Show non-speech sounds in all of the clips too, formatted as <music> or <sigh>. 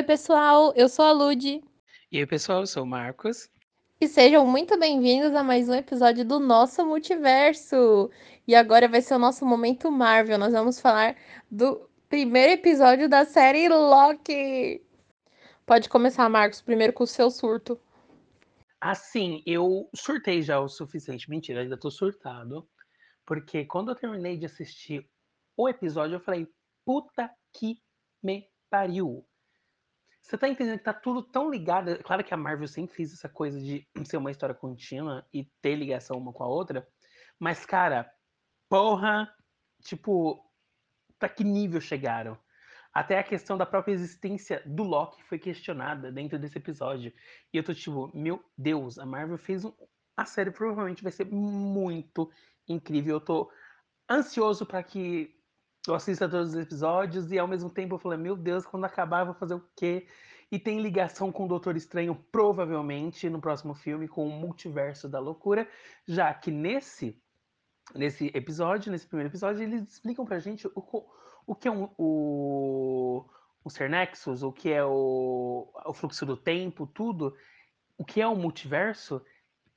Oi, pessoal, eu sou a Lud. E aí, pessoal, eu sou o Marcos. E sejam muito bem-vindos a mais um episódio do nosso multiverso. E agora vai ser o nosso momento Marvel. Nós vamos falar do primeiro episódio da série Loki. Pode começar, Marcos, primeiro com o seu surto. Assim, eu surtei já o suficiente. Mentira, ainda tô surtado. Porque quando eu terminei de assistir o episódio, eu falei, puta que me pariu. Você tá entendendo que tá tudo tão ligado. Claro que a Marvel sempre fez essa coisa de <clears throat> ser uma história contínua e ter ligação uma com a outra. Mas, cara, porra, tipo, pra que nível chegaram? Até a questão da própria existência do Loki foi questionada dentro desse episódio. E eu tô tipo, meu Deus, a Marvel fez um. A série provavelmente vai ser muito incrível. Eu tô ansioso para que eu assista todos os episódios e ao mesmo tempo eu falei, meu Deus, quando acabar eu vou fazer o quê? E tem ligação com o Doutor Estranho, provavelmente, no próximo filme, com o Multiverso da Loucura, já que nesse, nesse episódio, nesse primeiro episódio, eles explicam pra gente o, o que é um, o, o Ser Nexus, o que é o, o fluxo do tempo, tudo, o que é o multiverso,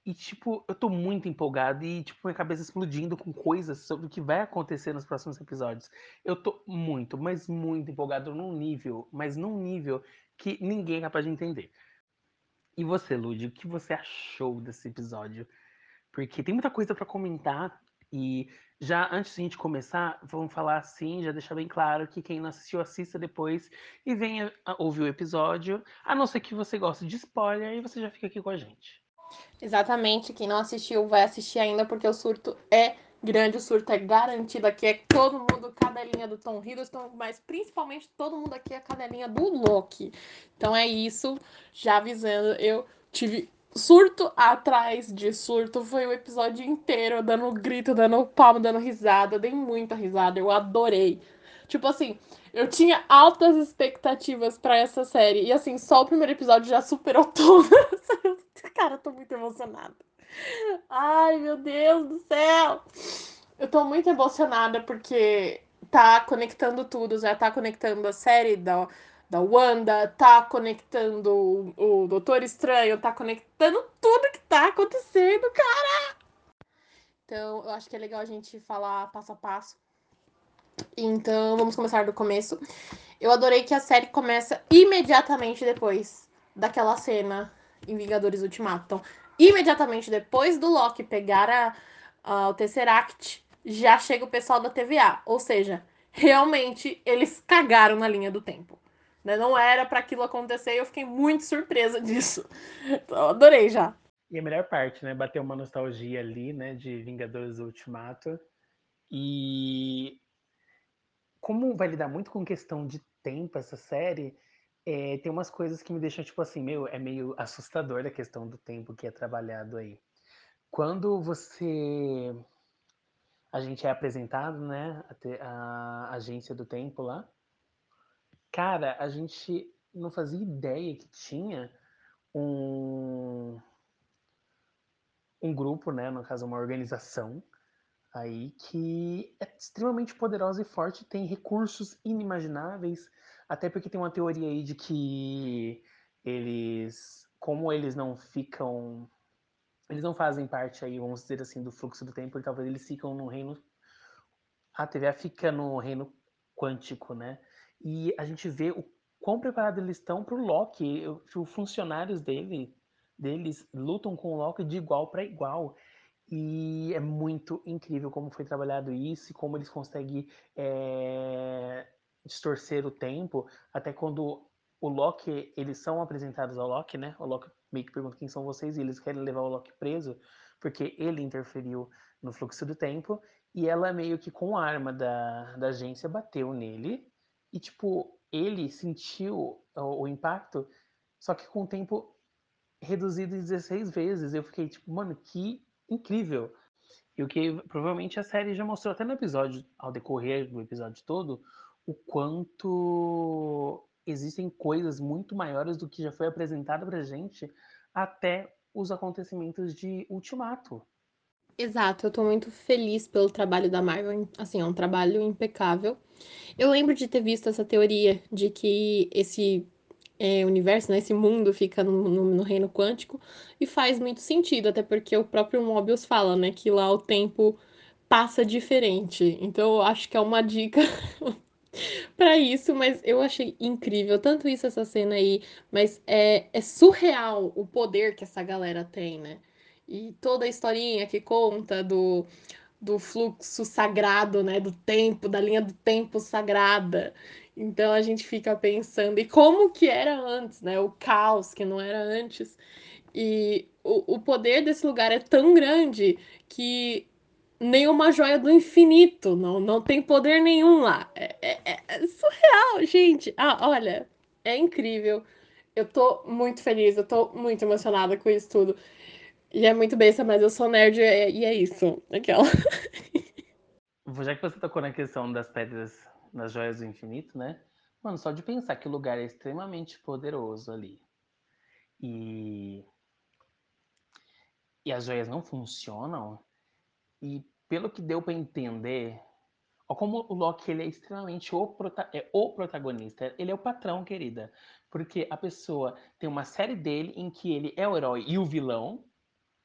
e, tipo, eu tô muito empolgado e, tipo, minha cabeça explodindo com coisas sobre o que vai acontecer nos próximos episódios. Eu tô muito, mas muito empolgado num nível, mas num nível que ninguém é capaz de entender. E você, Lud, o que você achou desse episódio? Porque tem muita coisa para comentar e já antes de a gente começar, vamos falar assim, já deixar bem claro que quem não assistiu, assista depois e venha ouvir o episódio, a não ser que você goste de spoiler e você já fica aqui com a gente. Exatamente, quem não assistiu vai assistir ainda, porque o surto é grande, o surto é garantido aqui. É todo mundo cadelinha do Tom Hiddleston, mas principalmente todo mundo aqui é cadelinha do Loki. Então é isso, já avisando, eu tive surto atrás de surto. Foi o episódio inteiro dando grito, dando palmo, dando risada. Eu dei muita risada, eu adorei. Tipo assim, eu tinha altas expectativas para essa série. E assim, só o primeiro episódio já superou <laughs> todas. Cara, eu tô muito emocionada. Ai, meu Deus do céu! Eu tô muito emocionada porque tá conectando tudo, já tá conectando a série da, da Wanda, tá conectando o, o Doutor Estranho, tá conectando tudo que tá acontecendo, cara! Então, eu acho que é legal a gente falar passo a passo. Então, vamos começar do começo. Eu adorei que a série começa imediatamente depois daquela cena em Vingadores Ultimato. Então, imediatamente depois do Loki pegar a, a, o Tesseract, já chega o pessoal da TVA. Ou seja, realmente eles cagaram na linha do tempo. Né? Não era para aquilo acontecer e eu fiquei muito surpresa <laughs> disso. Então, adorei já. E a melhor parte, né? Bateu uma nostalgia ali, né? De Vingadores Ultimato. E como vai lidar muito com questão de tempo essa série, é, tem umas coisas que me deixam, tipo assim, meu, é meio assustador a questão do tempo que é trabalhado aí. Quando você. A gente é apresentado, né? A, a agência do tempo lá. Cara, a gente não fazia ideia que tinha um. Um grupo, né? No caso, uma organização aí que é extremamente poderosa e forte, tem recursos inimagináveis até porque tem uma teoria aí de que eles, como eles não ficam, eles não fazem parte aí, vamos dizer assim, do fluxo do tempo, talvez eles ficam no reino, a TVA fica no reino quântico, né? E a gente vê o quão preparado eles estão para o Loki, os funcionários dele, deles lutam com o Loki de igual para igual. E é muito incrível como foi trabalhado isso e como eles conseguem é, distorcer o tempo, até quando o Loki, eles são apresentados ao Loki, né? O Loki meio que pergunta quem são vocês e eles querem levar o Loki preso porque ele interferiu no fluxo do tempo e ela meio que com a arma da, da agência bateu nele e tipo, ele sentiu o, o impacto, só que com o tempo reduzido em 16 vezes. Eu fiquei tipo, mano, que incrível. E o que provavelmente a série já mostrou até no episódio, ao decorrer do episódio todo, o quanto existem coisas muito maiores do que já foi apresentado pra gente até os acontecimentos de Ultimato. Exato, eu tô muito feliz pelo trabalho da Marvel, assim, é um trabalho impecável. Eu lembro de ter visto essa teoria de que esse é, universo, né, esse mundo fica no, no, no, reino quântico, e faz muito sentido, até porque o próprio Mobius fala, né, que lá o tempo passa diferente. Então eu acho que é uma dica <laughs> para isso, mas eu achei incrível, tanto isso, essa cena aí, mas é, é surreal o poder que essa galera tem, né? E toda a historinha que conta do, do fluxo sagrado, né? Do tempo, da linha do tempo sagrada. Então a gente fica pensando, e como que era antes, né? O caos que não era antes. E o, o poder desse lugar é tão grande que nenhuma joia do infinito, não, não tem poder nenhum lá. É, é, é surreal, gente. Ah, olha, é incrível. Eu tô muito feliz, eu tô muito emocionada com isso tudo. E é muito besta, mas eu sou nerd e é, é isso. Aquela. <laughs> Já que você tocou na questão das pedras, das joias do infinito, né? Mano, só de pensar que o lugar é extremamente poderoso ali. E. E as joias não funcionam. E pelo que deu para entender, ó, como o Loki ele é extremamente o, prota é o protagonista, ele é o patrão, querida. Porque a pessoa tem uma série dele em que ele é o herói e o vilão,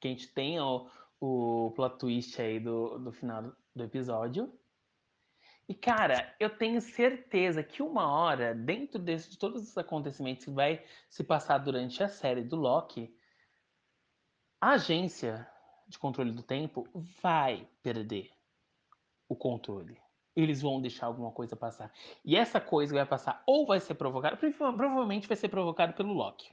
que a gente tem ó, o plot twist aí do, do final do episódio. E, cara, eu tenho certeza que uma hora, dentro desse, de todos os acontecimentos que vai se passar durante a série do Loki, a agência de controle do tempo vai perder o controle. Eles vão deixar alguma coisa passar. E essa coisa vai passar ou vai ser provocada, provavelmente vai ser provocada pelo Loki.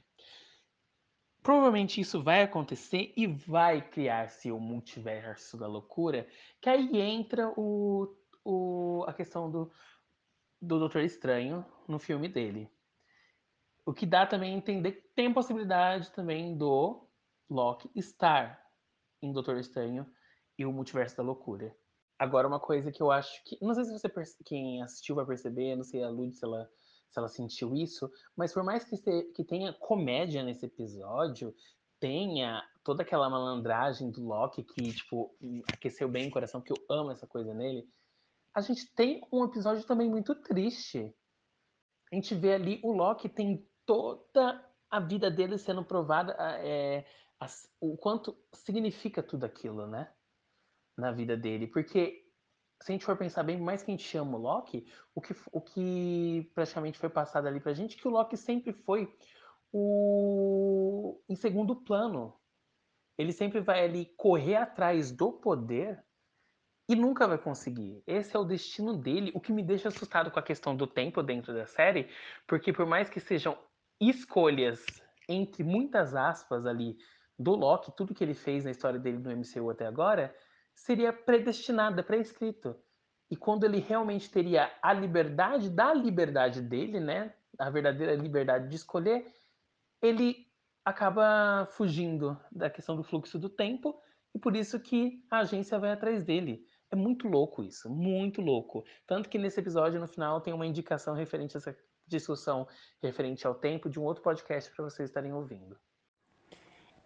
Provavelmente isso vai acontecer e vai criar-se o multiverso da loucura, que aí entra o, o, a questão do, do Doutor Estranho no filme dele. O que dá também a entender que tem possibilidade também do Loki estar em Doutor Estranho e o Multiverso da Loucura. Agora, uma coisa que eu acho que. Não sei se você quem assistiu vai perceber, não sei a Lud se ela, se ela sentiu isso, mas por mais que, que tenha comédia nesse episódio, tenha toda aquela malandragem do Loki que, tipo, aqueceu bem o coração, que eu amo essa coisa nele. A gente tem um episódio também muito triste. A gente vê ali o Loki tem toda a vida dele sendo provada, é, o quanto significa tudo aquilo, né? Na vida dele. Porque se a gente for pensar bem, mais que a gente chama o Loki, o que, o que praticamente foi passado ali pra gente, que o Loki sempre foi o em segundo plano. Ele sempre vai ali correr atrás do poder e nunca vai conseguir. Esse é o destino dele, o que me deixa assustado com a questão do tempo dentro da série, porque por mais que sejam escolhas entre muitas aspas ali do Loki, tudo que ele fez na história dele no MCU até agora, seria predestinado, pré-escrito. E quando ele realmente teria a liberdade da liberdade dele, né, a verdadeira liberdade de escolher, ele acaba fugindo da questão do fluxo do tempo e por isso que a agência vai atrás dele. É muito louco isso, muito louco. Tanto que nesse episódio, no final, tem uma indicação referente a essa discussão referente ao tempo de um outro podcast para vocês estarem ouvindo.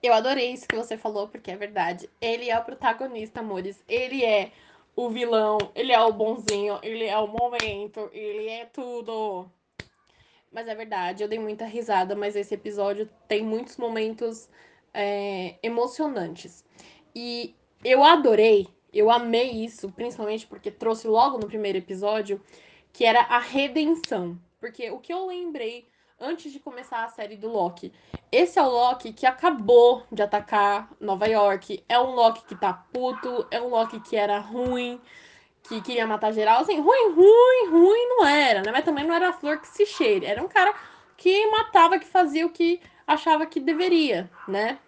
Eu adorei isso que você falou, porque é verdade. Ele é o protagonista, amores. Ele é o vilão, ele é o bonzinho, ele é o momento, ele é tudo. Mas é verdade, eu dei muita risada, mas esse episódio tem muitos momentos é, emocionantes. E eu adorei, eu amei isso, principalmente porque trouxe logo no primeiro episódio, que era a redenção. Porque o que eu lembrei antes de começar a série do Loki. Esse é o Loki que acabou de atacar Nova York. É um Loki que tá puto, é um Loki que era ruim, que queria matar geral. Assim, ruim, ruim, ruim não era, né? Mas também não era a flor que se cheire. Era um cara que matava, que fazia o que achava que deveria, né?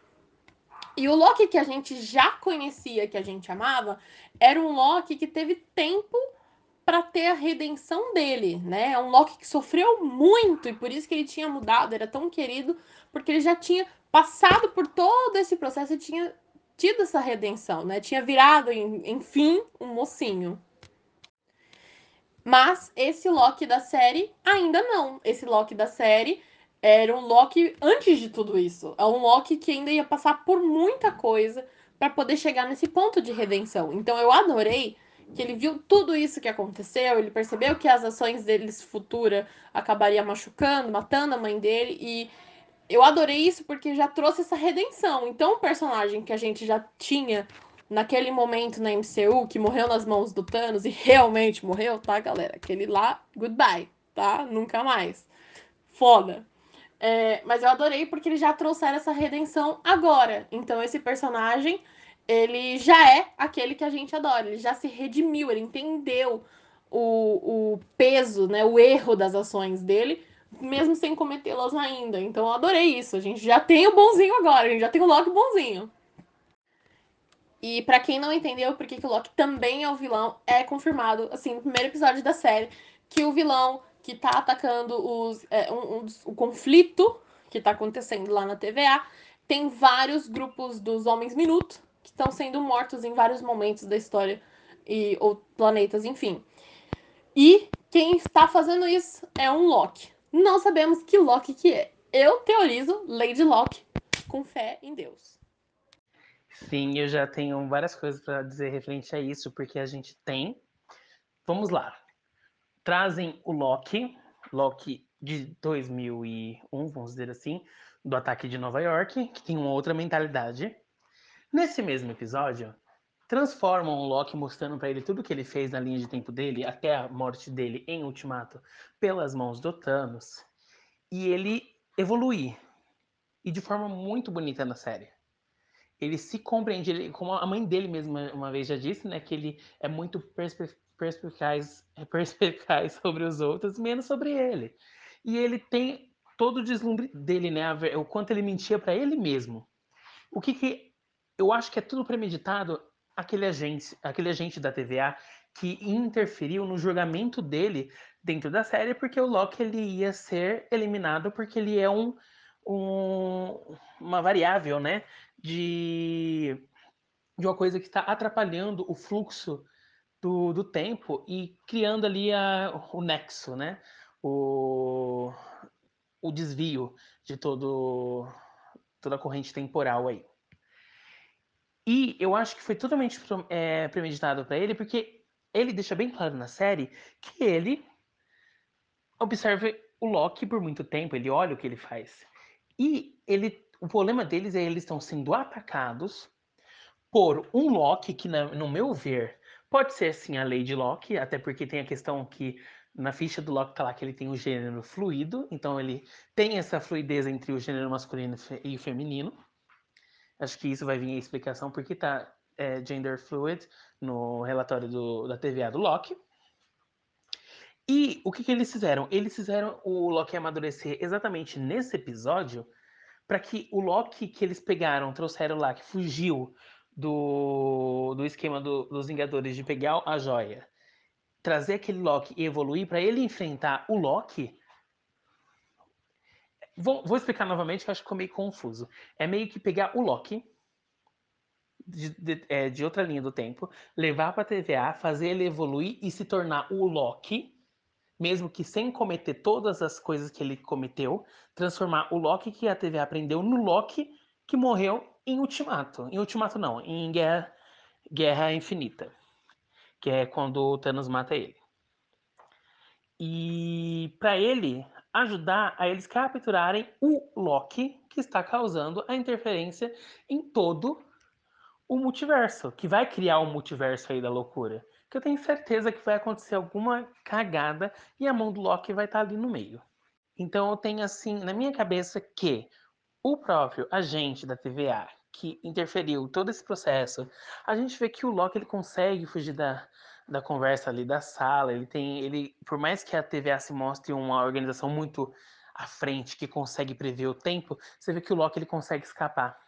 E o Loki que a gente já conhecia, que a gente amava, era um Loki que teve tempo para ter a redenção dele, né? É um Loki que sofreu muito e por isso que ele tinha mudado, era tão querido, porque ele já tinha passado por todo esse processo e tinha tido essa redenção, né? Tinha virado, enfim, um mocinho. Mas esse Loki da série ainda não. Esse Loki da série era um Loki antes de tudo isso. É um Loki que ainda ia passar por muita coisa para poder chegar nesse ponto de redenção. Então eu adorei que ele viu tudo isso que aconteceu, ele percebeu que as ações deles futura acabaria machucando, matando a mãe dele e eu adorei isso porque já trouxe essa redenção. Então, o personagem que a gente já tinha naquele momento na MCU, que morreu nas mãos do Thanos e realmente morreu, tá, galera? Aquele lá, goodbye, tá? Nunca mais. Foda. É, mas eu adorei porque eles já trouxeram essa redenção agora. Então, esse personagem ele já é aquele que a gente adora, ele já se redimiu, ele entendeu o, o peso, né, o erro das ações dele, mesmo sem cometê-las ainda. Então eu adorei isso. A gente já tem o bonzinho agora, a gente já tem o Loki bonzinho. E para quem não entendeu por que, que o Loki também é o vilão, é confirmado, assim, no primeiro episódio da série, que o vilão que tá atacando os, é, um, um, o conflito que tá acontecendo lá na TVA tem vários grupos dos Homens Minuto, que estão sendo mortos em vários momentos da história e ou planetas, enfim. E quem está fazendo isso é um Loki. Não sabemos que Loki que é. Eu teorizo Lady Loki com fé em Deus. Sim, eu já tenho várias coisas para dizer referente a isso, porque a gente tem. Vamos lá. Trazem o Loki, Loki de 2001, vamos dizer assim, do ataque de Nova York, que tem uma outra mentalidade. Nesse mesmo episódio, transformam o Loki mostrando para ele tudo que ele fez na linha de tempo dele, até a morte dele em Ultimato, pelas mãos do Thanos, e ele evoluir. E de forma muito bonita na série. Ele se compreende, ele, como a mãe dele mesma uma vez já disse, né, que ele é muito perspicaz, <laughs> é perspicaz sobre os outros, menos sobre ele. E ele tem todo o deslumbre dele, né, o quanto ele mentia para ele mesmo. O que que eu acho que é tudo premeditado aquele agente, aquele agente da TVA que interferiu no julgamento dele dentro da série, porque o Loki ele ia ser eliminado porque ele é um, um uma variável, né, de, de uma coisa que está atrapalhando o fluxo do, do tempo e criando ali a, o nexo, né, o, o desvio de todo toda a corrente temporal aí. E eu acho que foi totalmente é, premeditado para ele, porque ele deixa bem claro na série que ele observa o Loki por muito tempo, ele olha o que ele faz. E ele, o problema deles é eles estão sendo atacados por um Loki que, no meu ver, pode ser sim a Lady Loki, até porque tem a questão que na ficha do Loki tá lá que ele tem o gênero fluido, então ele tem essa fluidez entre o gênero masculino e o feminino. Acho que isso vai vir a explicação porque tá é, gender fluid no relatório do, da TVA do Loki. E o que, que eles fizeram? Eles fizeram o Loki amadurecer exatamente nesse episódio para que o Loki que eles pegaram, trouxeram lá, que fugiu do, do esquema do, dos Vingadores de pegar a joia, trazer aquele Loki e evoluir para ele enfrentar o Loki Vou, vou, explicar novamente, que eu acho que ficou meio confuso. É meio que pegar o Loki de, de, é, de outra linha do tempo, levar para a TVA, fazer ele evoluir e se tornar o Loki, mesmo que sem cometer todas as coisas que ele cometeu, transformar o Loki que a TVA aprendeu no Loki que morreu em Ultimato. Em Ultimato não, em Guerra, Guerra Infinita, que é quando o Thanos mata ele. E para ele, ajudar a eles capturarem o Loki que está causando a interferência em todo o multiverso, que vai criar o um multiverso aí da loucura. Que eu tenho certeza que vai acontecer alguma cagada e a mão do Loki vai estar ali no meio. Então eu tenho assim na minha cabeça que o próprio agente da TVA que interferiu todo esse processo, a gente vê que o Loki ele consegue fugir da, da conversa ali da sala. Ele tem, ele, por mais que a TVA se mostre uma organização muito à frente que consegue prever o tempo, você vê que o Loki ele consegue escapar.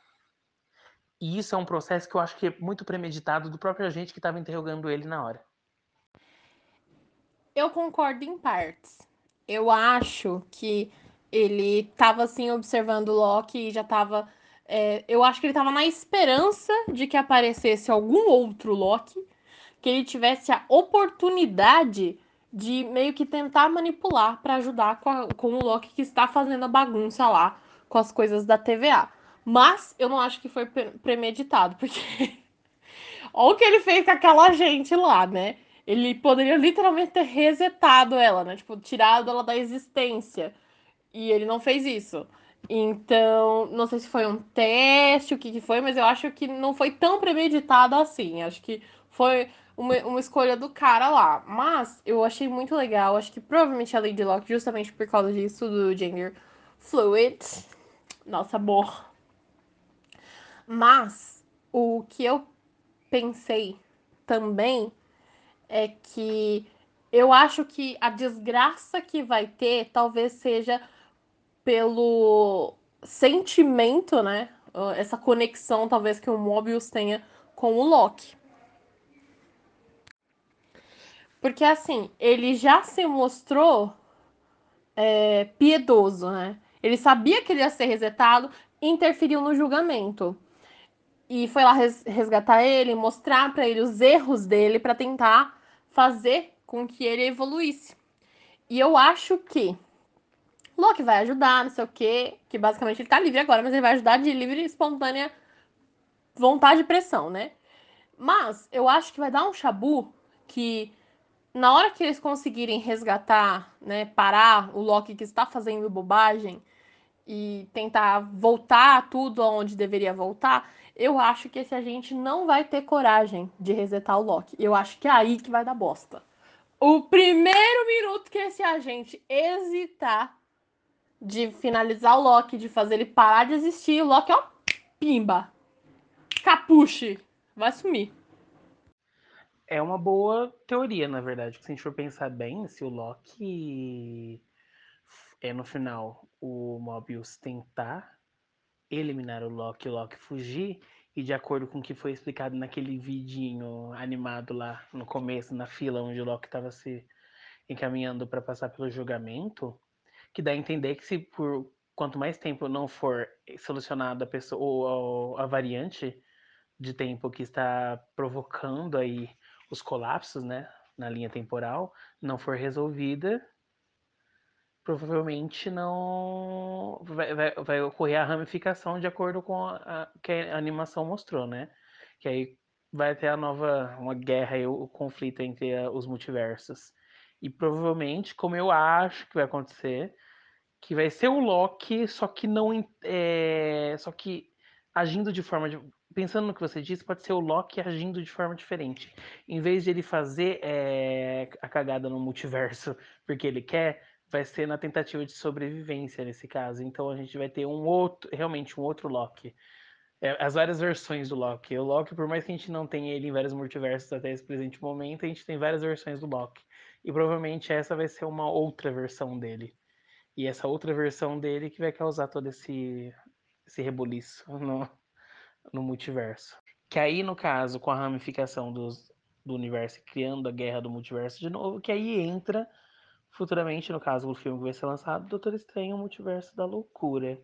E isso é um processo que eu acho que é muito premeditado do próprio agente que estava interrogando ele na hora. Eu concordo em partes. Eu acho que ele estava assim observando o Loki e já estava. É, eu acho que ele estava na esperança de que aparecesse algum outro Loki que ele tivesse a oportunidade de meio que tentar manipular para ajudar com, a, com o Loki que está fazendo a bagunça lá com as coisas da TVA. Mas eu não acho que foi premeditado, porque <laughs> Olha o que ele fez com aquela gente lá, né? Ele poderia literalmente ter resetado ela, né? Tipo, tirado ela da existência. E ele não fez isso. Então, não sei se foi um teste, o que, que foi, mas eu acho que não foi tão premeditado assim. Acho que foi uma, uma escolha do cara lá. Mas eu achei muito legal. Acho que provavelmente a Lady Locke, justamente por causa disso, do gender fluid. Nossa, amor. Mas o que eu pensei também é que eu acho que a desgraça que vai ter talvez seja pelo sentimento, né? Essa conexão talvez que o Mobius tenha com o Loki. Porque assim, ele já se mostrou é, piedoso, né? Ele sabia que ele ia ser resetado, interferiu no julgamento. E foi lá resgatar ele, mostrar para ele os erros dele para tentar fazer com que ele evoluísse. E eu acho que Loki vai ajudar, não sei o quê, que basicamente ele tá livre agora, mas ele vai ajudar de livre e espontânea vontade e pressão, né? Mas eu acho que vai dar um chabu que na hora que eles conseguirem resgatar, né, parar o Loki que está fazendo bobagem e tentar voltar tudo aonde deveria voltar, eu acho que esse agente não vai ter coragem de resetar o Loki. Eu acho que é aí que vai dar bosta. O primeiro minuto que esse agente hesitar de finalizar o Loki, de fazer ele parar de existir, o Loki, ó, pimba. Capuche. Vai sumir. É uma boa teoria, na verdade. Se a gente for pensar bem, se o Loki é no final o Mobius tentar eliminar o Loki, o Loki fugir, e de acordo com o que foi explicado naquele vidinho animado lá no começo, na fila onde o Loki estava se encaminhando para passar pelo julgamento, que dá a entender que se por quanto mais tempo não for solucionada a pessoa ou a variante de tempo que está provocando aí os colapsos, né, na linha temporal, não for resolvida, provavelmente não vai, vai, vai, ocorrer a ramificação de acordo com a, a, que a animação mostrou, né? Que aí vai ter a nova uma guerra e o, o conflito entre a, os multiversos. E provavelmente, como eu acho que vai acontecer, que vai ser o Loki, só que não é, só que agindo de forma de, pensando no que você disse, pode ser o Loki agindo de forma diferente. Em vez de ele fazer é, a cagada no multiverso <laughs> porque ele quer, vai ser na tentativa de sobrevivência nesse caso. Então a gente vai ter um outro, realmente um outro Loki. É, as várias versões do Loki. O Loki, por mais que a gente não tenha ele em vários multiversos até esse presente momento, a gente tem várias versões do Loki. E provavelmente essa vai ser uma outra versão dele. E essa outra versão dele que vai causar todo esse, esse rebuliço no, no multiverso. Que aí, no caso, com a ramificação dos, do universo criando a guerra do multiverso de novo, que aí entra futuramente, no caso do filme que vai ser lançado, Doutor Estranho, o Multiverso da Loucura.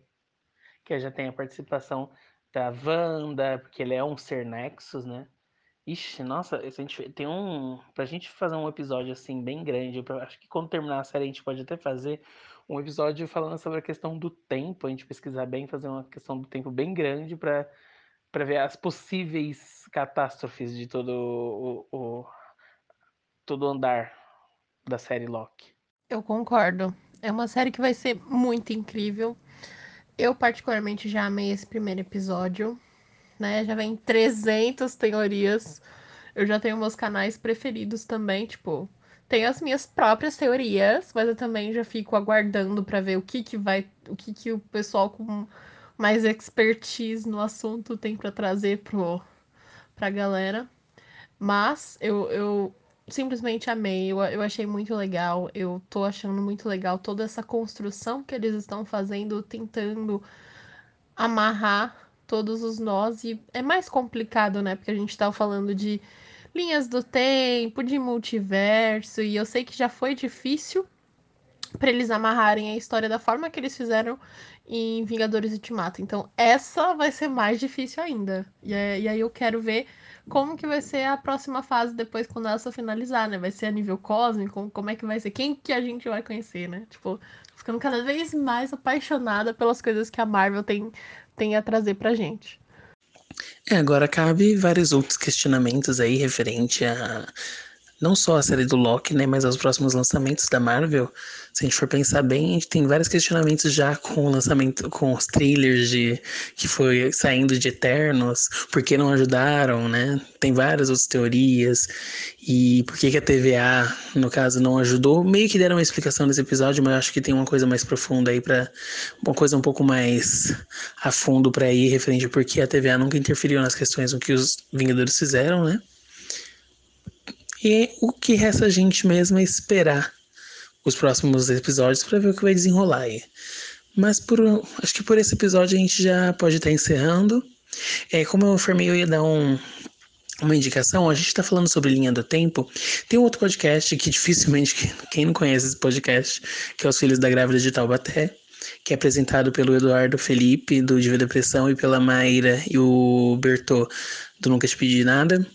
Que já tem a participação da Wanda, porque ele é um ser Nexus, né? Ixi, nossa, a gente tem um. Pra gente fazer um episódio assim bem grande, pra, acho que quando terminar a série a gente pode até fazer um episódio falando sobre a questão do tempo, a gente pesquisar bem, fazer uma questão do tempo bem grande para para ver as possíveis catástrofes de todo o, o todo andar da série Loki. Eu concordo. É uma série que vai ser muito incrível. Eu particularmente já amei esse primeiro episódio, né? Já vem 300 teorias. Eu já tenho meus canais preferidos também, tipo, tenho as minhas próprias teorias, mas eu também já fico aguardando para ver o que que vai, o que que o pessoal com mais expertise no assunto tem para trazer pro pra galera. Mas eu, eu simplesmente amei, eu, eu achei muito legal. Eu tô achando muito legal toda essa construção que eles estão fazendo, tentando amarrar todos os nós. E é mais complicado, né? Porque a gente tá falando de linhas do tempo, de multiverso, e eu sei que já foi difícil para eles amarrarem a história da forma que eles fizeram em Vingadores Ultimato. Então, essa vai ser mais difícil ainda. E, é, e aí eu quero ver como que vai ser a próxima fase depois quando essa finalizar, né? Vai ser a nível cósmico? Como é que vai ser? Quem que a gente vai conhecer, né? Tipo, ficando cada vez mais apaixonada pelas coisas que a Marvel tem, tem a trazer pra gente. É, agora cabe vários outros questionamentos aí referente a não só a série do Loki, né, mas aos próximos lançamentos da Marvel. Se a gente for pensar bem, a gente tem vários questionamentos já com o lançamento, com os trailers de que foi saindo de Eternos, por que não ajudaram, né? Tem várias outras teorias e por que, que a TVA, no caso, não ajudou. Meio que deram uma explicação nesse episódio, mas acho que tem uma coisa mais profunda aí para uma coisa um pouco mais a fundo para ir referente a por que a TVA nunca interferiu nas questões do que os Vingadores fizeram, né? E o que resta a gente mesmo é esperar os próximos episódios para ver o que vai desenrolar aí. Mas por, acho que por esse episódio a gente já pode estar encerrando. É, como eu informei, eu ia dar um, uma indicação. A gente está falando sobre linha do tempo. Tem um outro podcast que dificilmente quem não conhece esse podcast, que é os Filhos da Grávida de Taubaté, que é apresentado pelo Eduardo Felipe do Diva Depressão e pela Maíra e o Bertô do Nunca Te Pedi Nada.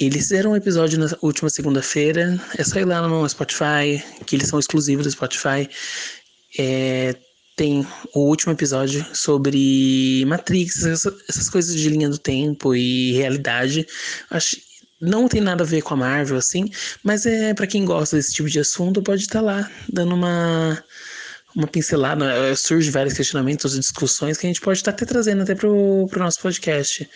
Eles fizeram um episódio na última segunda-feira. É só ir lá no Spotify, que eles são exclusivos do Spotify. É, tem o último episódio sobre Matrix, essas, coisas de linha do tempo e realidade. Acho não tem nada a ver com a Marvel assim, mas é para quem gosta desse tipo de assunto, pode estar tá lá dando uma uma pincelada, eh, surge vários questionamentos e discussões que a gente pode estar tá até trazendo até pro, pro nosso podcast.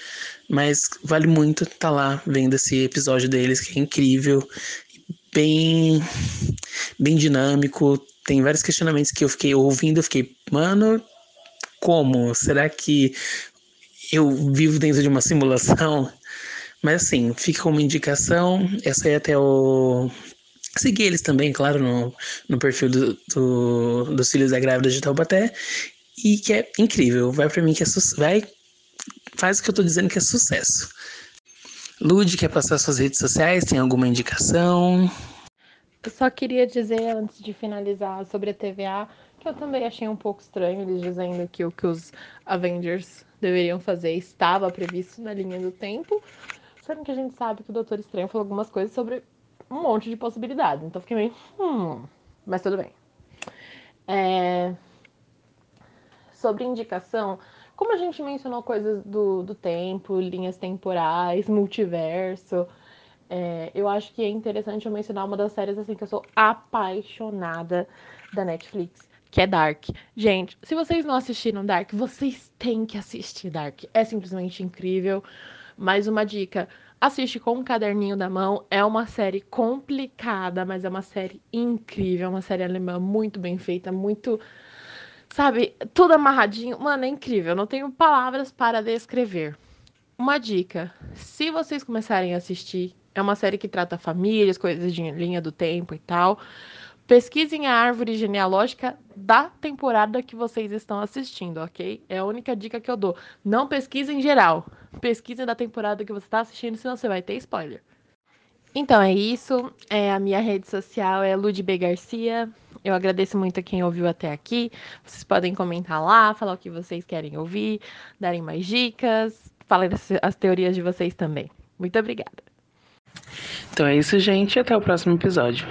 Mas vale muito estar tá lá vendo esse episódio deles, que é incrível, bem, bem dinâmico. Tem vários questionamentos que eu fiquei ouvindo, eu fiquei, mano, como? Será que eu vivo dentro de uma simulação? Mas assim, fica como indicação. Essa aí até o Seguir eles também, claro, no, no perfil do, do, dos Filhos da Grávida de Taubaté. E que é incrível. Vai para mim que é vai Faz o que eu tô dizendo que é sucesso. Lud, quer passar suas redes sociais? Tem alguma indicação? Eu só queria dizer, antes de finalizar, sobre a TVA, que eu também achei um pouco estranho eles dizendo que o que os Avengers deveriam fazer estava previsto na linha do tempo, sendo que a gente sabe que o Doutor Estranho falou algumas coisas sobre um monte de possibilidades. Então fiquei meio. Hum, mas tudo bem. É... Sobre indicação, como a gente mencionou coisas do, do tempo, linhas temporais, multiverso, é, eu acho que é interessante eu mencionar uma das séries assim que eu sou apaixonada da Netflix, que é Dark. Gente, se vocês não assistiram Dark, vocês têm que assistir Dark. É simplesmente incrível. Mais uma dica: assiste com um caderninho da mão. É uma série complicada, mas é uma série incrível. É uma série alemã muito bem feita, muito. Sabe, tudo amarradinho. Mano, é incrível. Não tenho palavras para descrever. Uma dica: se vocês começarem a assistir, é uma série que trata famílias, coisas de linha do tempo e tal. Pesquisem a árvore genealógica da temporada que vocês estão assistindo, ok? É a única dica que eu dou. Não pesquisem em geral. Pesquisem da temporada que você está assistindo, senão você vai ter spoiler. Então é isso. É, a minha rede social é Ludb Garcia. Eu agradeço muito a quem ouviu até aqui. Vocês podem comentar lá, falar o que vocês querem ouvir, darem mais dicas, falem as teorias de vocês também. Muito obrigada. Então é isso, gente. Até o próximo episódio.